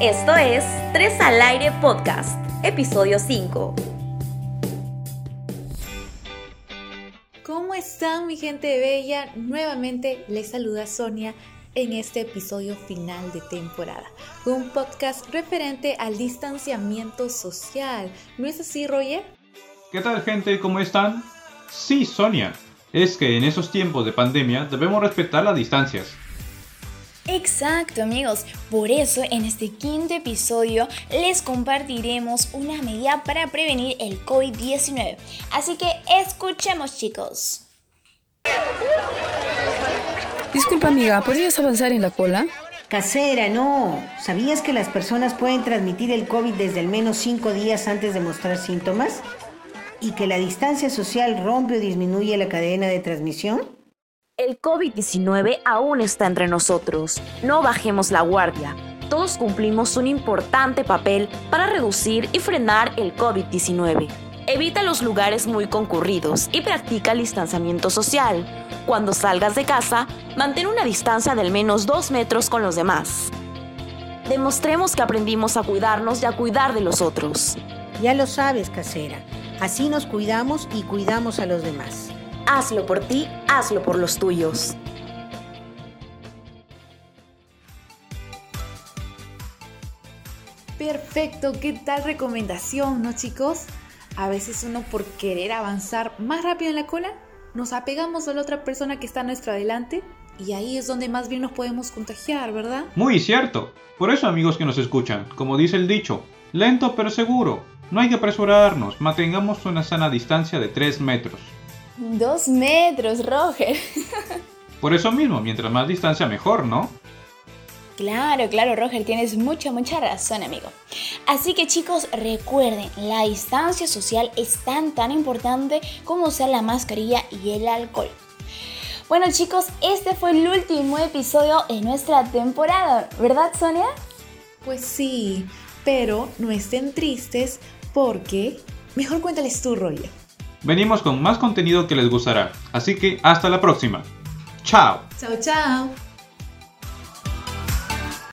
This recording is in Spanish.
Esto es Tres al Aire Podcast, episodio 5. ¿Cómo están mi gente bella? Nuevamente les saluda Sonia en este episodio final de temporada, un podcast referente al distanciamiento social. ¿No es así, Roger? ¿Qué tal gente? ¿Cómo están? Sí, Sonia. Es que en esos tiempos de pandemia debemos respetar las distancias. Exacto amigos, por eso en este quinto episodio les compartiremos una medida para prevenir el COVID-19. Así que escuchemos chicos. Disculpa amiga, ¿podrías avanzar en la cola? Casera, no. ¿Sabías que las personas pueden transmitir el COVID desde al menos cinco días antes de mostrar síntomas? ¿Y que la distancia social rompe o disminuye la cadena de transmisión? El COVID-19 aún está entre nosotros. No bajemos la guardia. Todos cumplimos un importante papel para reducir y frenar el COVID-19. Evita los lugares muy concurridos y practica el distanciamiento social. Cuando salgas de casa, mantén una distancia de al menos 2 metros con los demás. Demostremos que aprendimos a cuidarnos y a cuidar de los otros. Ya lo sabes, casera. Así nos cuidamos y cuidamos a los demás. Hazlo por ti, hazlo por los tuyos. Perfecto, ¿qué tal recomendación, no chicos? A veces uno por querer avanzar más rápido en la cola, nos apegamos a la otra persona que está a nuestro adelante y ahí es donde más bien nos podemos contagiar, ¿verdad? Muy cierto. Por eso amigos que nos escuchan, como dice el dicho, lento pero seguro. No hay que apresurarnos, mantengamos una sana distancia de 3 metros. Dos metros, Roger. Por eso mismo, mientras más distancia mejor, ¿no? Claro, claro, Roger, tienes mucha, mucha razón, amigo. Así que chicos, recuerden, la distancia social es tan, tan importante como usar la mascarilla y el alcohol. Bueno chicos, este fue el último episodio de nuestra temporada, ¿verdad Sonia? Pues sí, pero no estén tristes porque... Mejor cuéntales tú, Roger. Venimos con más contenido que les gustará, así que hasta la próxima. Chao. Chao, chao.